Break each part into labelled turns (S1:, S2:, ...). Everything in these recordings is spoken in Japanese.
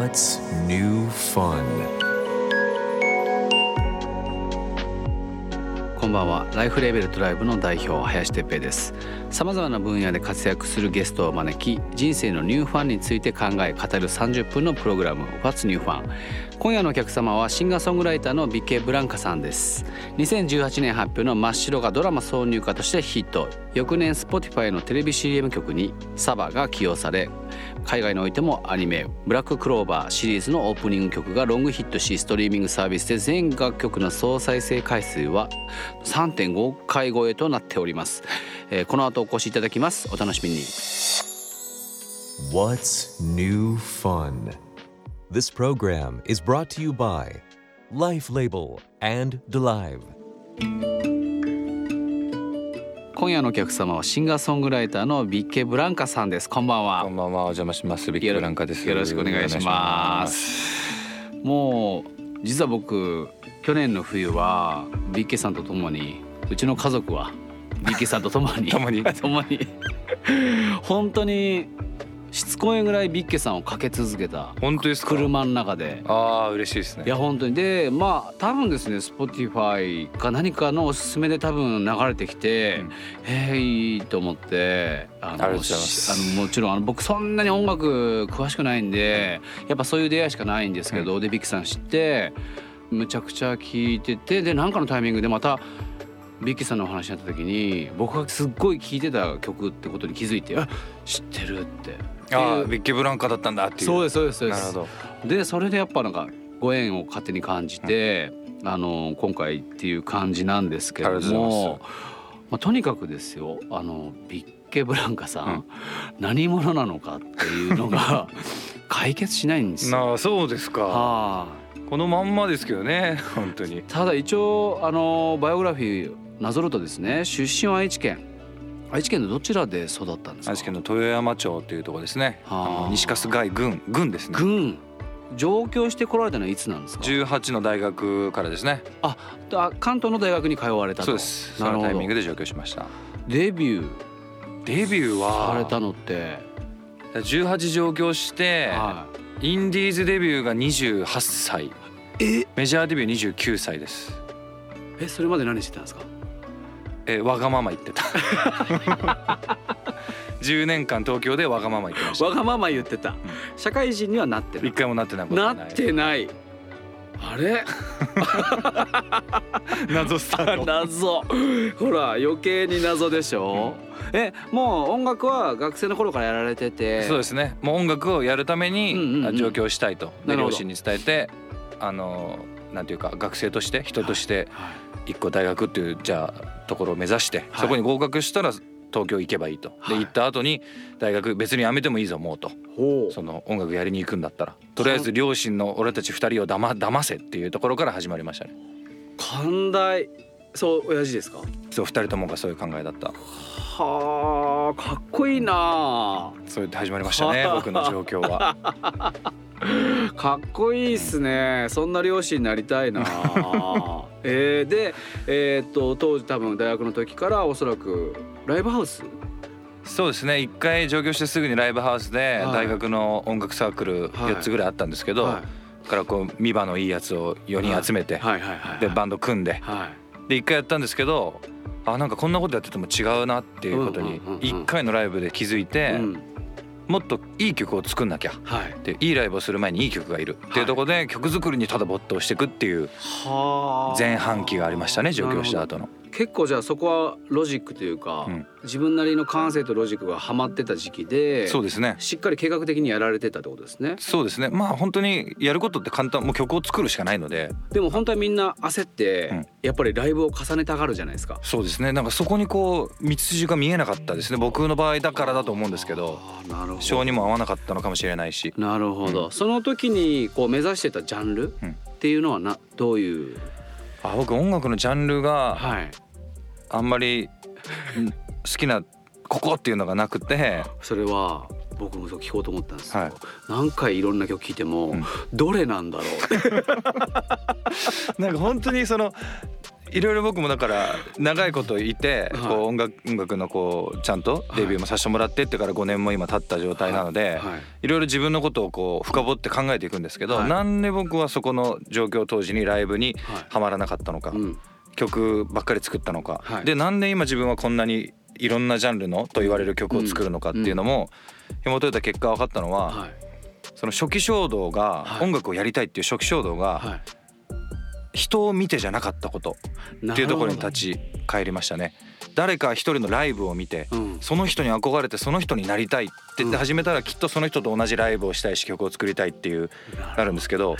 S1: What's new fun?
S2: こんばんは。ライフレベルトライブの代表林哲平です。さまざまな分野で活躍するゲストを招き人生のニューファンについて考え語る30分のプログラム What's New Fun? 今夜のお客様はシンガーソングライターのビケ・ブランカさんです。2018年発表の「真っ白」がドラマ挿入歌としてヒット。翌年 Spotify のテレビ CM 曲にサバが起用され海外においてもアニメ「ブラッククローバー」シリーズのオープニング曲がロングヒットしストリーミングサービスで全楽曲の総再生回数は3.5回超えとなっております、えーこの後お越しいただきます。お楽しみに。
S1: What's new fun?
S3: This program is brought to you by Life Label and Delive.
S2: 今夜のお客様はシンガーソングライターのビッケ・ブランカさんですこんばんは
S4: こんばんは、お邪魔します。ビッキーブランカです。
S2: よろしくお願いしますもう実は僕去年の冬はビッケさんと共にうちの家族はビッケさんと共に
S4: 共に
S2: 共に本当にしつこいぐらいビッケさんをかけ続けた
S4: 本当ですか？
S2: 車の中で。
S4: ああ、嬉しいですね。
S2: いや本当に。でまあ多分ですね Spotify か何かのおすすめで多分流れてきて、
S4: うん。
S2: えー、いいと思ってあの
S4: ありがとうございます。
S2: しあのもちろんあの僕そんなに音楽詳しくないんでやっぱそういう出会いしかないんですけど、でビッキさん知ってむちゃくちゃ聴いててで何かのタイミングでまたビッキーさんのお話になった時に僕がすっごい聴いてた曲ってことに気づいて「あ知ってる」って。
S4: ああ、ビッキーブランカだったんだっていう。
S2: そうですそうですそうです
S4: なるほど。
S2: でそれでやっぱなんかご縁を勝手に感じて、あの今回っていう感じなんですけど
S4: ありがとうござい
S2: も、まあ、とにかくですよあのビッケブランカさん、
S4: うん
S2: 何者なのかっていうのが 解決しないんですよ。
S4: なあ、そうですか。
S2: はあ、
S4: このまんまですけどね、本当に。
S2: ただ一応あのバイオグラフィーなぞるとですね出身は愛知県。愛知県のどちらで育ったんですか？
S4: 愛知県の豊山町というところですね。
S2: はあ。
S4: あの西春日井郡、郡ですね。
S2: 軍上京してこられたのはいつなんですか
S4: ？18の大学からですね。
S2: ああ関東の大学に通われたと。
S4: そうです。そのタイミングで上京しました。
S2: デビュー。
S4: デビューは？
S2: されたのって、
S4: 18上京して、
S2: は
S4: インディーズデビューが28歳、メジャーデビュー29歳です。
S2: えそれまで何してたんですか？
S4: えーわがまま言ってた。10年間東京でわがまま言ってました。
S2: わがまま言ってた、社会人にはなってない。
S4: 一回もなってないな
S2: ってない。あれ？
S4: 謎スタート
S2: 謎。ほら余計に謎でしょ、えもう音楽は学生の頃からやられてて。
S4: そうですね。もう音楽をやるために、上京したいと。
S2: なるほど。
S4: で両親に伝えてあのなんていうか学生として人として
S2: はい
S4: 一個大学っていうじゃあところを目指して、
S2: はい。
S4: そこに合格したら東京行けばいいと、
S2: はい。
S4: で行った後に大学別に辞めてもいいぞもうと。その音楽やりに行くんだったら。とりあえず両親の俺たち二人をだま騙せっていうところから始まりましたね。
S2: 寛大。そう親父ですか？
S4: そう二人ともがそういう考えだった。
S2: はあかっこいいな
S4: そうやって始まりましたね僕の状況は
S2: かっこいいっすね。そんな両親になりたいな。えー、でえーっと当時多分大学の時からおそらくライブハウス？
S4: そうですね。一回上京してすぐにライブハウスで
S2: はい。
S4: 大学の音楽サークル
S2: はい。
S4: 4つぐらいあったんですけど、
S2: はい。
S4: からこう見場のいいやつを4人集めて、
S2: はいはいはいはい。
S4: でバンド組んで。
S2: はい。
S4: で一回やったんですけどあなんかこんなことやってても違うなっていうことに
S2: うんうんうんうん。
S4: 一回のライブで気づいて、
S2: うん
S4: もっといい曲を作んなきゃ。
S2: はい。
S4: でいいライブをする前にいい曲がいる。ってい。うところで曲作りにただ没頭していくっていう
S2: はあ。
S4: 前半期がありましたね上京した後の。
S2: 結構じゃあそこはロジックというか、
S4: うん。
S2: 自分なりの感性とロジックがはまってた時期で
S4: そうですね。
S2: しっかり計画的にやられてたってことですね。
S4: そうですね。まあ本当にやることって簡単もう曲を作るしかないので。
S2: でも本当はみんな焦って、
S4: うん。
S2: やっぱりライブを重ねたがるじゃないですか。
S4: そうですね。なんかそこにこう道筋が見えなかったですね。僕の場合だからだと思うんですけど。
S2: なるほ
S4: 性にも合わなかったのかもしれないし。
S2: なるほど、その時にこう目指してたジャンル
S4: うん。
S2: っていうのはなどういう？
S4: あ僕音楽のジャンルが
S2: はい。
S4: あんまりん好きなここっていうのがなくて
S2: それは僕もそう聞こうと思ったんですよ、
S4: はい。
S2: 何回いろんな曲聴いても、
S4: うん。
S2: どれなんだろう。っ て
S4: なんか本当にそのいろいろ僕もだから長いこといて
S2: はい。
S4: こう音楽音楽のこうちゃんとデビューもさせてもらってってから5年も今経った状態なので
S2: はい。
S4: い。ろいろ自分のことをこう深掘って考えていくんですけど
S2: はい。
S4: なんで僕はそこの状況当時にライブに
S2: は
S4: まらなかったのか
S2: うん。
S4: 曲ばっかり作ったのか。
S2: はい。
S4: でなんで今自分はこんなにいろんなジャンルのと言われる曲を作るのかっていうのも紐解いた結果分かったのは
S2: はい。
S4: その初期衝動が
S2: はい。
S4: 音楽をやりたいっていう初期衝動が
S2: はい
S4: 人を見てじゃなかったことっていうところに立ち返りましたね。誰か一人のライブを見て
S2: うん。
S4: その人に憧れてその人になりたいって言って始めたらきっとその人と同じライブをしたいし曲を作りたいっていうなるんですけど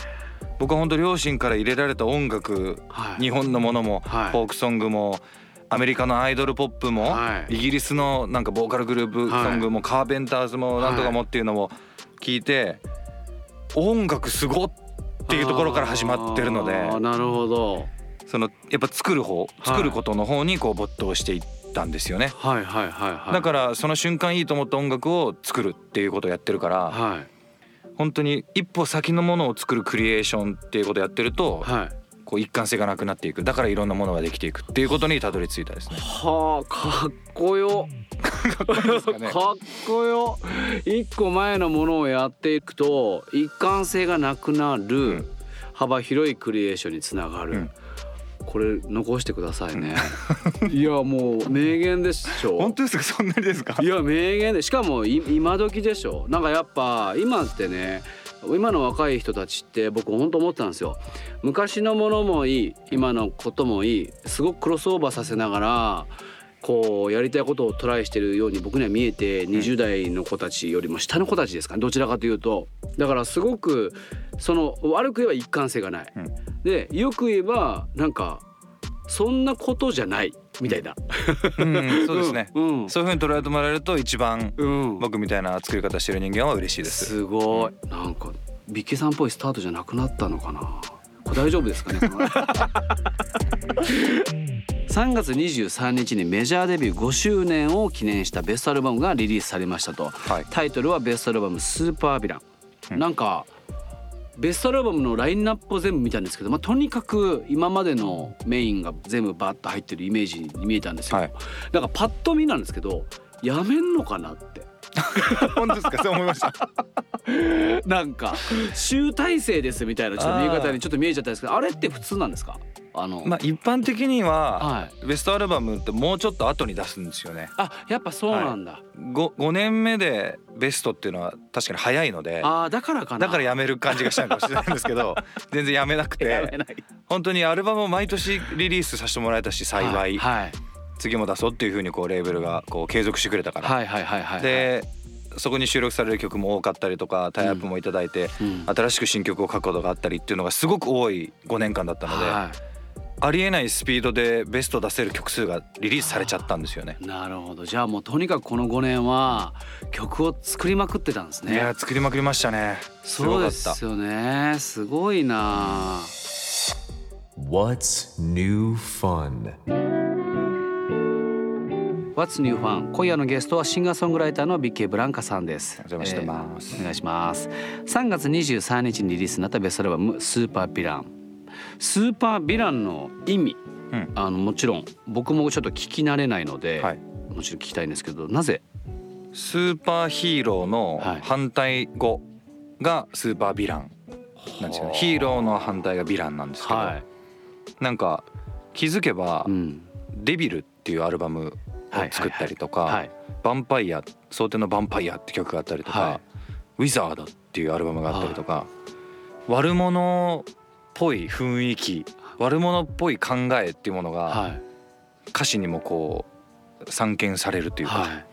S4: 僕は本当両親から入れられた音楽
S2: はい。
S4: 日本のものもフ
S2: はい。
S4: ォークソングもアメリカのアイドルポップも
S2: はい。
S4: イギリスのなんかボーカルグループソングもカーペンターズもなんとかもっていうのも聞いて音楽すごっていうところから始まってるので。
S2: なるほど。
S4: そのやっぱ作る方作ることの方にこう没頭していったんですよね。
S2: はいはいはいはい。
S4: だからその瞬間いいと思った音楽を作るっていうことをやってるから
S2: はい。
S4: 本当に一歩先のものを作るクリエーションっていうことをやってると
S2: はい
S4: こう一貫性がなくなっていく。だからいろんなものができていくっていうことにたどり着いたですね。
S2: はあかっこよ。
S4: かね。
S2: かっこよ。一個前のものをやっていくと一貫性がなくなる、
S4: うん。
S2: 幅広いクリエーションにつながる、
S4: うん。
S2: これ残してくださいね。いやもう名言でしょ。
S4: 本当ですか？そんなにですか？
S2: いや名言でしかもい今時でしょ。なんかやっぱ今ってね今の若い人たちって僕本当思ってたんですよ。昔のものもいい今のこともいいすごくクロスオーバーさせながらこうやりたいことをトライしてるように僕には見えて20代の子たちよりも下の子たちですかねどちらかというと。だからすごくその悪く言えば一貫性がない、
S4: うん。
S2: でよく言えばなんかそんなことじゃないみたいな、
S4: うんそうですね、
S2: うん。
S4: そういうふうに捉えてもらえると一番
S2: うん、
S4: 僕みたいな作り方してる人間は嬉しいです。
S2: すごい。なんかビッケさんっぽいスタートじゃなくなったのかな。これ大丈夫ですかねこの3 月23日にメジャーデビュー5周年を記念したベストアルバムがリリースされましたと。
S4: はい。
S2: タイトルはベストアルバム「スーパーヴィラン」
S4: うん。
S2: なんかベストアルバムのラインナップを全部見たんですけど、まあ、とにかく今までのメインが全部バッと入ってるイメージに見えたんですよ、
S4: はい。
S2: なんかパッと見なんですけどやめんのかなって。
S4: 本当ですか？そう思いました。
S2: なんか集大成ですみたいなちょっと見え方にちょっと見えちゃったんですけどあれって普通なんですか？あの、
S4: まあ一般的には
S2: はい。
S4: ベストアルバムってもうちょっと後に出すんですよね。
S2: あやっぱそうなんだ、
S4: 5, 5年目でベストっていうのは確かに早いので
S2: ああだからかな。
S4: だからやめる感じがしたのかもしれないんですけど 全然やめなくて
S2: やめない。
S4: 本当にアルバムを毎年リリースさせてもらえたし幸い、
S2: はい
S4: 次も出そうっていうふうにこうレーベルがこう継続してくれたから、
S2: はいはいはい
S4: でそこに収録される曲も多かったりとかタイアップもいただいて、
S2: うん
S4: 新しく新曲を書くことがあったりっていうのがすごく多い5年間だったので、
S2: は
S4: ありえないスピードでベスト出せる曲数がリリースされちゃったんですよね。
S2: いなるほどじゃあもうとにかくこの5年は曲を作りまくってたんですね
S4: いや作りまくりましたね。すご
S2: そうで
S4: かった。
S2: すよねすごいな
S1: What's new fun?
S2: What's New Fun 今夜のゲストはシンガーソングライターのビッケブランカさんです。
S4: お邪魔してます。
S2: えーお願いします。3月23日にリリースになったベストアルバムスーパーヴィラン。スーパーヴィランの意味
S4: うん。
S2: あのもちろん僕もちょっと聞き慣れないので、
S4: はい。
S2: もちろん聞きたいんですけどなぜ？
S4: スーパーヒーローの
S2: はい
S4: 反対語がスーパーヴィラン。なんですよね。ヒーローの反対がヴィランなんですけど、
S2: はい、
S4: なんか気づけば
S2: うん、
S4: デビルっていうアルバムを作ったりとか、
S2: はい。
S4: ヴァンパイア想定のヴァンパイアって曲があったりとか、
S2: はい。
S4: ウィザードっていうアルバムがあったりとか、悪者っぽい雰囲気悪者っぽい考えっていうものが
S2: はい。
S4: 歌詞にもこう散見されるというか、
S2: はい。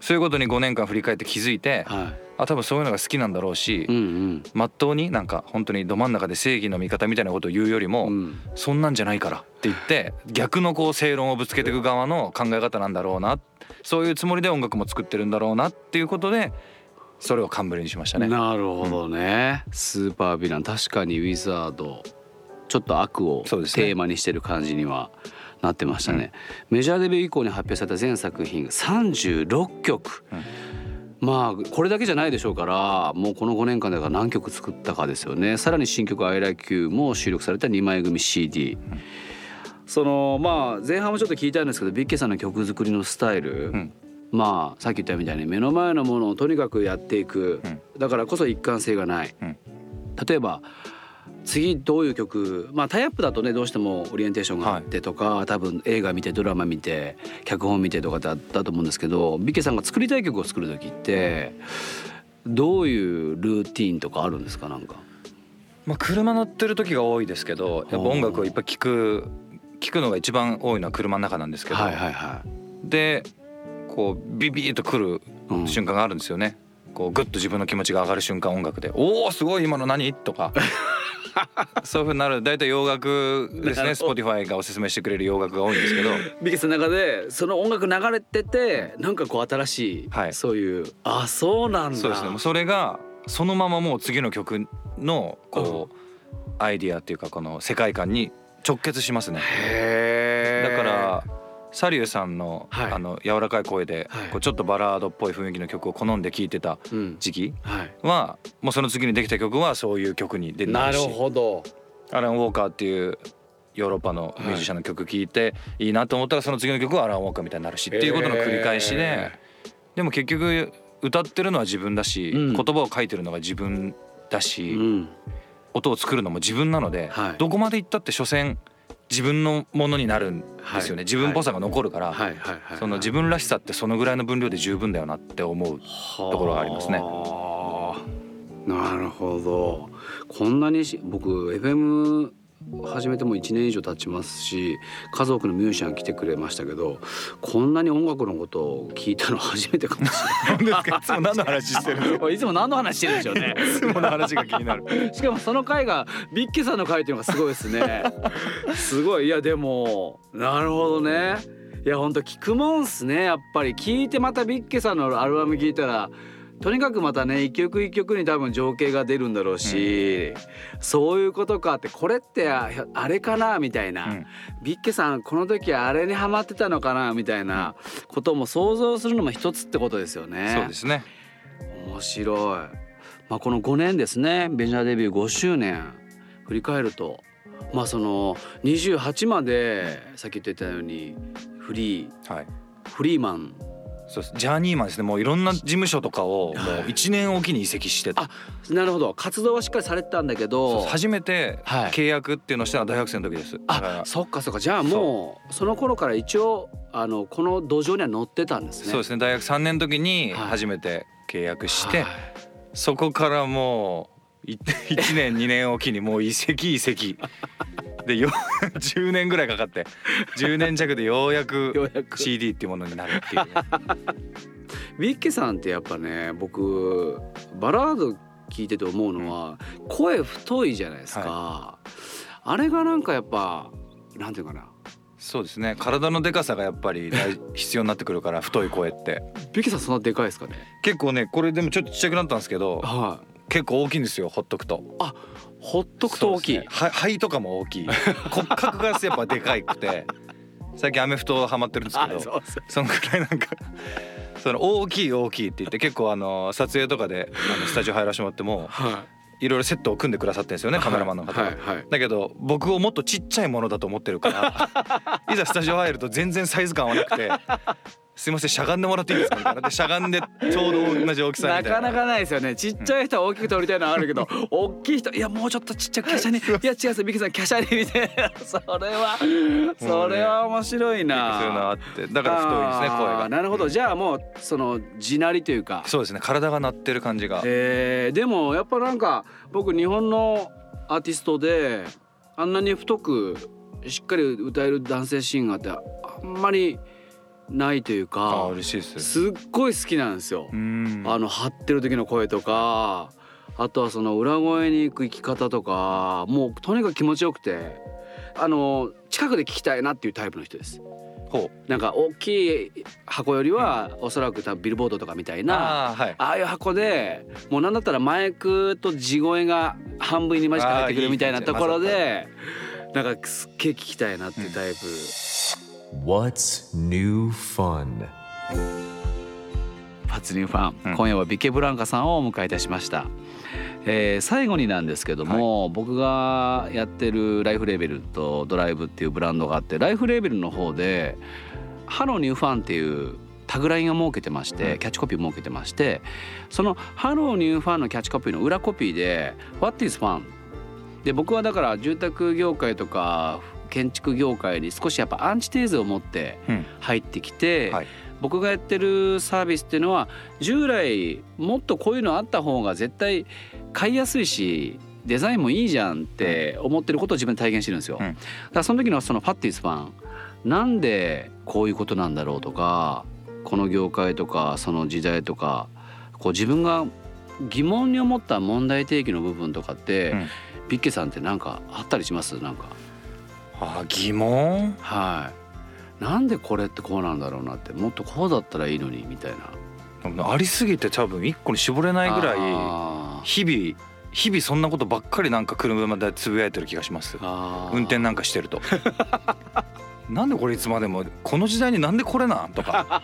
S4: そういうことに5年間振り返って気づいて、
S2: は
S4: あ多分そういうのが好きなんだろうし、
S2: いうんうん。
S4: まっとうになんか本当にど真ん中で正義の味方みたいなことを言うよりも、
S2: うん。
S4: そんなんじゃないからって言って逆のこう正論をぶつけていく側の考え方なんだろうなそういうつもりで音楽も作ってるんだろうなっていうことでそれを冠にしましたね。
S2: なるほどね、スーパーヴィラン。確かにウィザード。ちょっと悪をテーマにしてる感じにはなってましたね。メジャーデビュー以降に発表された全作品36曲、まあこれだけじゃないでしょうからもうこの5年間だから何曲作ったかですよね。さらに新曲「I Like You」も収録された2枚組 CD、そのまあ前半もちょっと聞いたんですけどビッケさんの曲作りのスタイル、
S4: うん。
S2: まあさっき言ったみたいに目の前のものをとにかくやっていく、だからこそ一貫性がない、
S4: うん。
S2: 例えば次どういう曲まあタイアップだとねどうしてもオリエンテーションがあってとか、多分映画見てドラマ見て脚本見てとかだったと思うんですけどビッケさんが作りたい曲を作る時ってどういうルーティーンとかあるんですかなんか？
S4: まあ車乗ってる時が多いですけどやっぱ音楽をいっぱい聴く聞くのが一番多いのは車の中なんですけど、
S2: はいはいは
S4: でこうビビーッと来る
S2: うん
S4: 瞬間があるんですよね。こうグッと自分の気持ちが上がる瞬間音楽で「おおすごい今の何?」とか そういうふうになる。大体洋楽ですね。Spotify がおすすめしてくれる洋楽が多いんですけど。
S2: い。ビッケさんの中でその音楽流れててなんかこう新しい、
S4: はい。
S2: そういうあそうなんだ。
S4: そうですね。それがそのままもう次の曲のこうアイディアっていうかこの世界観に直結しますね。だからサリューさんの
S2: はい。
S4: あの柔らかい声で
S2: はい。
S4: こうちょっとバラードっぽい雰囲気の曲を好んで聴いてた
S2: うん。
S4: 時期
S2: は
S4: もうその次にできた曲はそういう曲に出て
S2: なるほど。
S4: アラン・ウォーカーっていうヨーロッパのミュージシャンの曲聴いてい。いなと思ったらその次の曲はアラン・ウォーカーみたいになるしっていうことの繰り返しででも結局歌ってるのは自分だし
S2: うん。
S4: 言葉を書いてるのが自分だ
S2: う
S4: し
S2: ん。
S4: 音を作るのも自分なので
S2: はい。
S4: どこまで行ったって所詮自分のものになるんですよ
S2: はい。
S4: ね自分っぽさが残るから
S2: はい。
S4: その自分らしさってそのぐらいの分量で十分だよなって思う
S2: と
S4: ところがありますね。
S2: なるほど。こんなにし僕 FM 始めても1年以上経ちますし家族のミュージシャン来てくれましたけどこんなに音楽のことを聞いたの初めてかもしれない。
S4: いつも何の話してるの？
S2: いつも何の話してるんでしょうね。
S4: いつもの話が気になる
S2: しかもその回がビッケさんの回っていうのがすごいですね。すごいいやでもなるほどね。いやほんと聞くもんっすねやっぱり聞いてまたビッケさんのアルバム聞いたらとにかくまたね一曲一曲に多分情景が出るんだろうし、そういうことかってこれってああれかなみたいな、
S4: うん。
S2: ビッケさんこの時あれにハマってたのかなみたいなことも想像するのも一つってことですよね。
S4: そうですね。
S2: 面白い、まあ、この5年ですね。メジャーデビュー5周年。振り返ると。まあその28までさっき言ってたようにフリー。
S4: はい。
S2: フリーマン
S4: そうです。ジャーニーマンですね。もういろんな事務所とかをもう
S2: はい。
S4: 1年おきに移籍してた。
S2: あなるほど。活動はしっかりされてたんだけど。
S4: 初めて
S2: はい。
S4: 契約っていうのをしたのは大学生の時です。
S2: あそっかそっか。じゃあもうその頃から一応あのこの土壌には乗ってたんですね。
S4: そうですね。大学3年の時に
S2: はい。
S4: 初めて契約して、
S2: はい。
S4: そこからもう1年2年おきにもう移籍移籍。でよ10年ぐらいかかって10年弱でようやく CD っていうものになるっていう。
S2: ビッケさんってやっぱね僕バラード聞いてて思うのは、声太いじゃないですか、あれがなんかやっぱなんていうかな。
S4: そうですね。体のでかさがやっぱり大 必要になってくるから太い声って。
S2: ビッケさんそんなでかいですかね。
S4: 結構ねこれでもちょっとちっちゃくなったんですけど
S2: は
S4: 結構大きいんですよほっとくと。
S2: いほっとくと大きい、
S4: ね。は肺とかも大きい。骨格がやっぱでかいくて最近アメフトハマってるんですけど
S2: あそ
S4: のくらいなんかその大きい大きいって言って結構あの撮影とかであのスタジオ入らせてもらっても
S2: はい。
S4: ろいろセットを組んでくださってるんですよねカメラマンの方が。
S2: はいはい。
S4: だけど僕をもっとちっちゃいものだと思ってるからいざスタジオ入ると全然サイズ感はなくて「すいませんしゃがんでもらっていいですか?」みたいな。でしゃがんでちょうど同じ大きさみたな。
S2: ないかなかないですよね。ちっちゃい人は大きく撮りたいのはあるけど、大きい人いやもうちょっとちっちゃく華奢に。いや違うですビッケさん華奢にみたいなそれはそれは面白いな。
S4: そういうのあって。だから太いですね声
S2: あー
S4: が。
S2: なるほど。じゃあもうその地鳴りというか。
S4: そうですね。体が鳴ってる感じが。
S2: えーでもやっぱなんか僕日本のアーティストであんなに太くしっかり歌える男性シンガーってあんまりないという
S4: あ
S2: か
S4: 嬉しいです。
S2: すっごい好きなんですよ
S4: う。ん
S2: あの張ってる時の声とかあとはその裏声に行く生き方とかもうとにかく気持ちよくてあの近くで聞きたいなっていうタイプの人です。
S4: ほ
S2: なんか大きい箱よりはおそらく多分ビルボードとかみたいうな
S4: あーはい
S2: ああいう箱でもうなんだったらマイクと地声が半分にマジか入ってくるみたいなところでなんかすっげえ聞きたいなっていうタイプ。
S1: What's new fun?
S2: What's new fun、
S4: うん。
S2: 今夜はビケブランカさんをお迎えいたしました、えー最後になんですけども、僕がやってる LIFE LABEL と Dolive っていうブランドがあって LIFE LABEL の方で「Hello new fun」っていうタグラインを設けてまして、
S4: うん
S2: キャッチコピーを設けてましてその「Hello new fun」のキャッチコピーの裏コピーで「What is fun?」で僕はだから住宅業界とか建築業界に少しやっぱアンチテーゼを持って
S4: うん。
S2: 入ってきて、
S4: はい。
S2: 僕がやってるサービスっていうのは従来もっとこういうのあった方が絶対買いやすいしデザインもいいじゃんって思ってることを自分で体現してるんですよ。
S4: うん。
S2: だからその時のそのパッティスファンなんでこういうことなんだろうとかこの業界とかその時代とかこう自分が疑問に思った問題提起の部分とかって、
S4: うん。
S2: ビッケさんってなんかあったりします？なんか
S4: あ疑問？
S2: はい。なんでこれってこうなんだろうなってもっとこうだったらいいのにみたいな。
S4: ありすぎて多分一個に絞れないぐらい日々日々そんなことばっかりなんか車でつぶやいてる気がします。運転なんかしてると。なんでこれいつまでもこの時代になんでこれなんとか。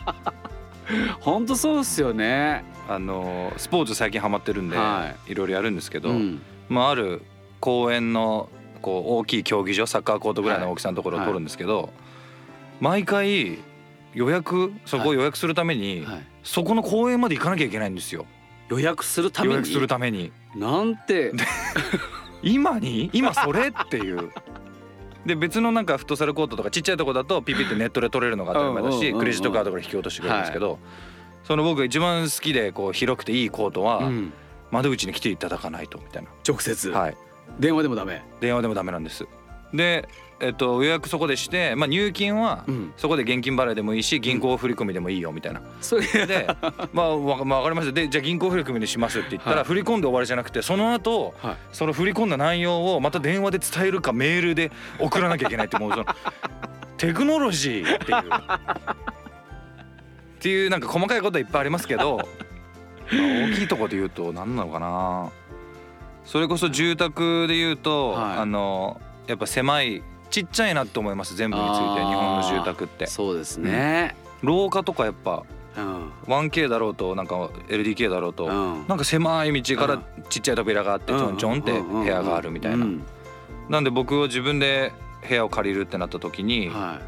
S2: 本当そうっすよね。
S4: あのスポーツ最近ハマってるんで、、
S2: はい
S4: ろいろやるんですけど、
S2: うん。
S4: まあ、ある公園のこう大きい競技場サッカーコートぐらいの大きさのところを
S2: はい。
S4: 取るんですけど、毎回予約そこを予約するために、
S2: はい。
S4: そこの公園まで行かなきゃいけないんですよ。
S2: 予約するために？
S4: 予約するために。
S2: なんて？
S4: 今に？今それっていう。で別のなんかフットサルコートとかちっちゃいとこだとピピってネットで取れるのが当たり前だしクレジットカードから引き落としてくれるんですけど、その僕が一番好きでこう広くていいコートは
S2: うん。
S4: 窓口に来ていただかないとみたいな、
S2: 直接、
S4: はい、
S2: 電話でもダメ？
S4: 電話でもダメなんです。で、えっと、予約そこでして、まあ、入金は
S2: うん。
S4: そこで現金払いでもいいし銀行振り込みでもいいよみたいな。
S2: それ
S4: で、まあ、わまあ、分かりましたでじゃあ銀行振り込みにしますって言ったら、
S2: はい。
S4: 振り込んで終わりじゃなくてその後
S2: はい。
S4: その振り込んだ内容をまた電話で伝えるかメールで送らなきゃいけないってもうそのテクノロジーっていう。っていうなんか細かいことはいっぱいありますけど、まあ、大きいところで言うと何なのかなそれこそ住宅で言うと、
S2: はい。
S4: あのやっぱ狭いちっちゃいなって思います全部について日本の住宅って。
S2: そうですね。
S4: 廊下とかやっぱ
S2: うん、
S4: 1K だろうとなんか LDK だろうと、
S2: うん。
S4: なんか狭い道から
S2: うん。
S4: ちっちゃい扉があってちょんちょんって部屋があるみたいな、
S2: うん。
S4: なんで僕を自分で部屋を借りるってなった時に
S2: は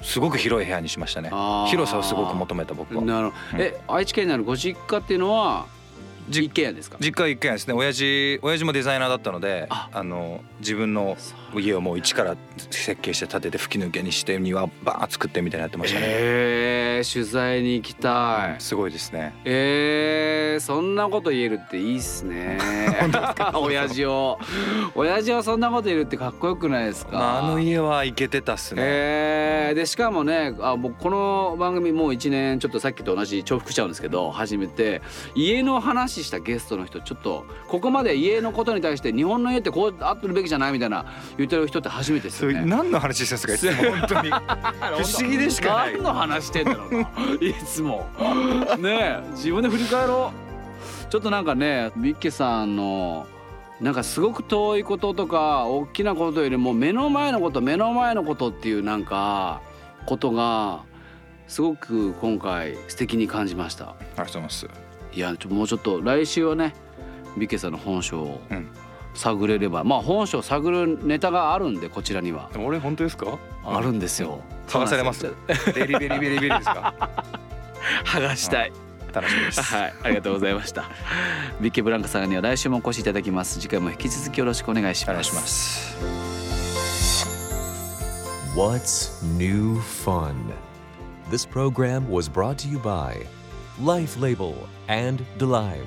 S4: すごく広い部屋にしましたね。広さをすごく求めた僕は。
S2: いなるほど。え愛知県にあるご実家っていうのは
S4: じ
S2: 一軒家ですか？
S4: 実家一軒家ですね。親父親父もデザイナーだったので
S2: あ。
S4: あの自分の家をもう一から設計して建てて吹き抜けにして庭バーン作ってみたいなやってましたね、
S2: えー、取材に行きたい。
S4: すごいですね。
S2: えー、そんなこと言えるっていいっすね。親父を。親父はそんなこと言えるってかっこよくないですか、
S4: まあ、あの家は行けてたっすね、
S2: えーでしかもねあ僕この番組もう1年ちょっとさっきと同じ重複しちゃうんですけど初めて家の話したゲストの人ちょっとここまで家のことに対して日本の家ってこうあってるべきじゃないみたいな言ってる人って初めてですよね。
S4: 何の話してるんですかいつも本当に。不思議でしかない。
S2: 何の話してんだろうな いつも。ねえ自分で振り返ろう。ちょっとなんかねビッケさんのなんかすごく遠いこととか大きなことよりも目の前のこと目の前のことっていうなんかことがすごく今回素敵に感じました。
S4: ありがとうございます。
S2: いやもうちょっと来週はねビッケさんの本性を
S4: うん
S2: 探れれば、まあ本性を探るネタがあるんでこちらには
S4: 俺本当ですか？
S2: あるんですよ
S4: 探されます？ベリベリベリベリですか？
S2: 剥がしたい
S4: 楽しみです
S2: はい、ありがとうございました。ビッケブランカさんには来週もお越しいただきます。次回も引き続きよろしくお願いします。
S4: お願いします。
S1: What's new fun?
S3: This program was brought to you by Life Label and DeLive.